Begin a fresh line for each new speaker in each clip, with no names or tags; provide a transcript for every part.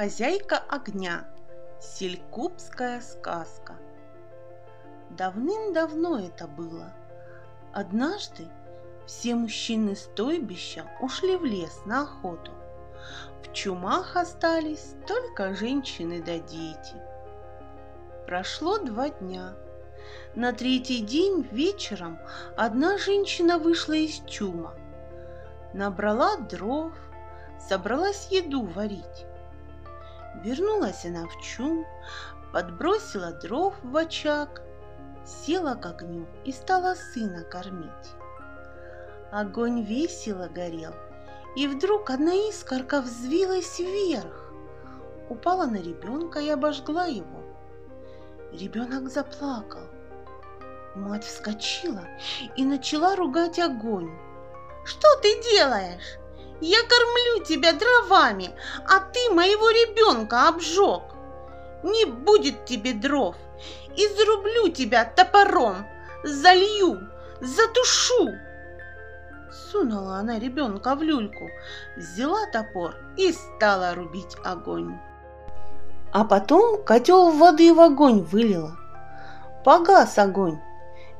Хозяйка огня. Селькупская сказка. Давным-давно это было. Однажды все мужчины стойбища ушли в лес на охоту. В чумах остались только женщины да дети. Прошло два дня. На третий день вечером одна женщина вышла из чума. Набрала дров, собралась еду варить. Вернулась она в чум, подбросила дров в очаг, села к огню и стала сына кормить. Огонь весело горел, и вдруг одна искорка взвилась вверх, упала на ребенка и обожгла его. Ребенок заплакал. Мать вскочила и начала ругать огонь. «Что ты делаешь? Я кормлю тебя дровами, а ты моего ребенка обжег. Не будет тебе дров. Изрублю тебя топором, залью, затушу. Сунула она ребенка в люльку, взяла топор и стала рубить огонь. А потом котел воды в огонь вылила. Погас огонь.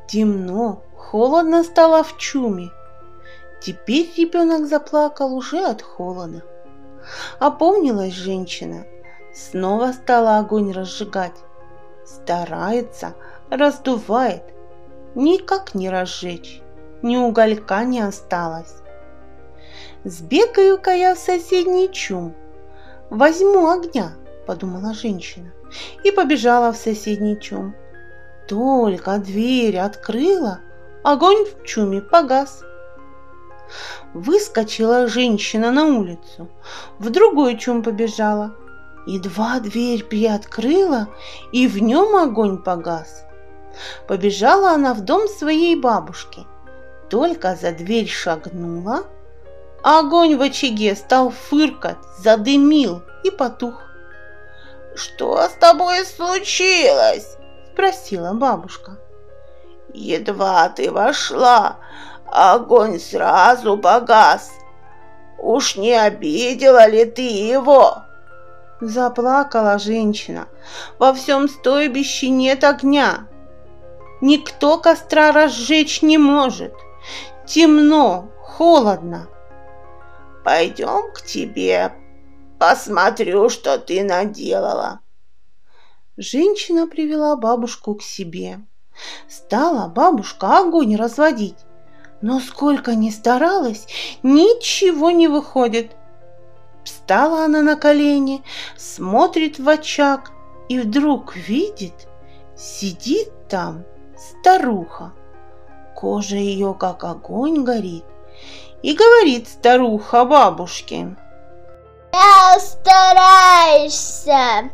Темно, холодно стало в чуме. Теперь ребенок заплакал уже от холода. Опомнилась женщина, снова стала огонь разжигать. Старается, раздувает, никак не разжечь, ни уголька не осталось. Сбегаю-ка я в соседний чум, возьму огня, подумала женщина, и побежала в соседний чум. Только дверь открыла, огонь в чуме погас. Выскочила женщина на улицу, в другой чум побежала. Едва дверь приоткрыла, и в нем огонь погас. Побежала она в дом своей бабушки. Только за дверь шагнула, огонь в очаге стал фыркать, задымил и потух. «Что с тобой случилось?» – спросила бабушка. «Едва ты вошла, огонь сразу погас. Уж не обидела ли ты его?» Заплакала женщина. Во всем стойбище нет огня. Никто костра разжечь не может. Темно, холодно. Пойдем к тебе, посмотрю, что ты наделала. Женщина привела бабушку к себе. Стала бабушка огонь разводить. Но сколько ни старалась, ничего не выходит. Встала она на колени, смотрит в очаг и вдруг видит, сидит там старуха. Кожа ее как огонь горит. И говорит старуха бабушке.
Я стараешься.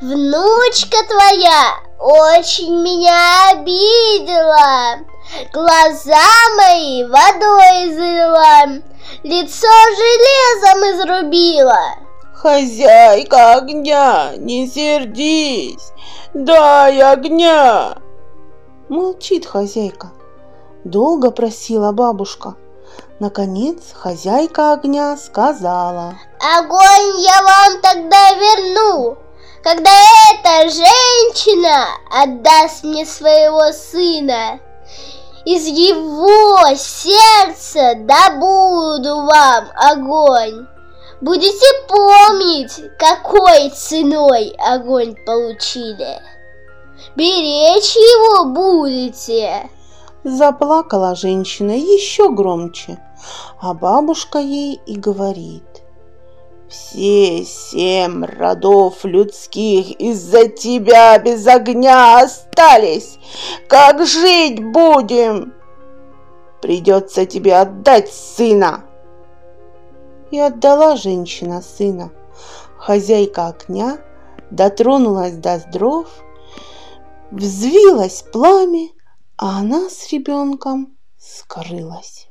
Внучка твоя очень меня обидела. Глаза мои водой залила, лицо железом изрубила.
Хозяйка огня, не сердись, дай огня. Молчит хозяйка. Долго просила бабушка. Наконец хозяйка огня сказала.
Огонь я вам тогда верну, когда эта женщина отдаст мне своего сына из его сердца добуду вам огонь. Будете помнить, какой ценой огонь получили. Беречь его будете.
Заплакала женщина еще громче, а бабушка ей и говорит. Все семь родов людских из-за тебя без огня остались. Как жить будем? Придется тебе отдать сына. И отдала женщина сына. Хозяйка огня дотронулась до дров, взвилось пламя, а она с ребенком скрылась.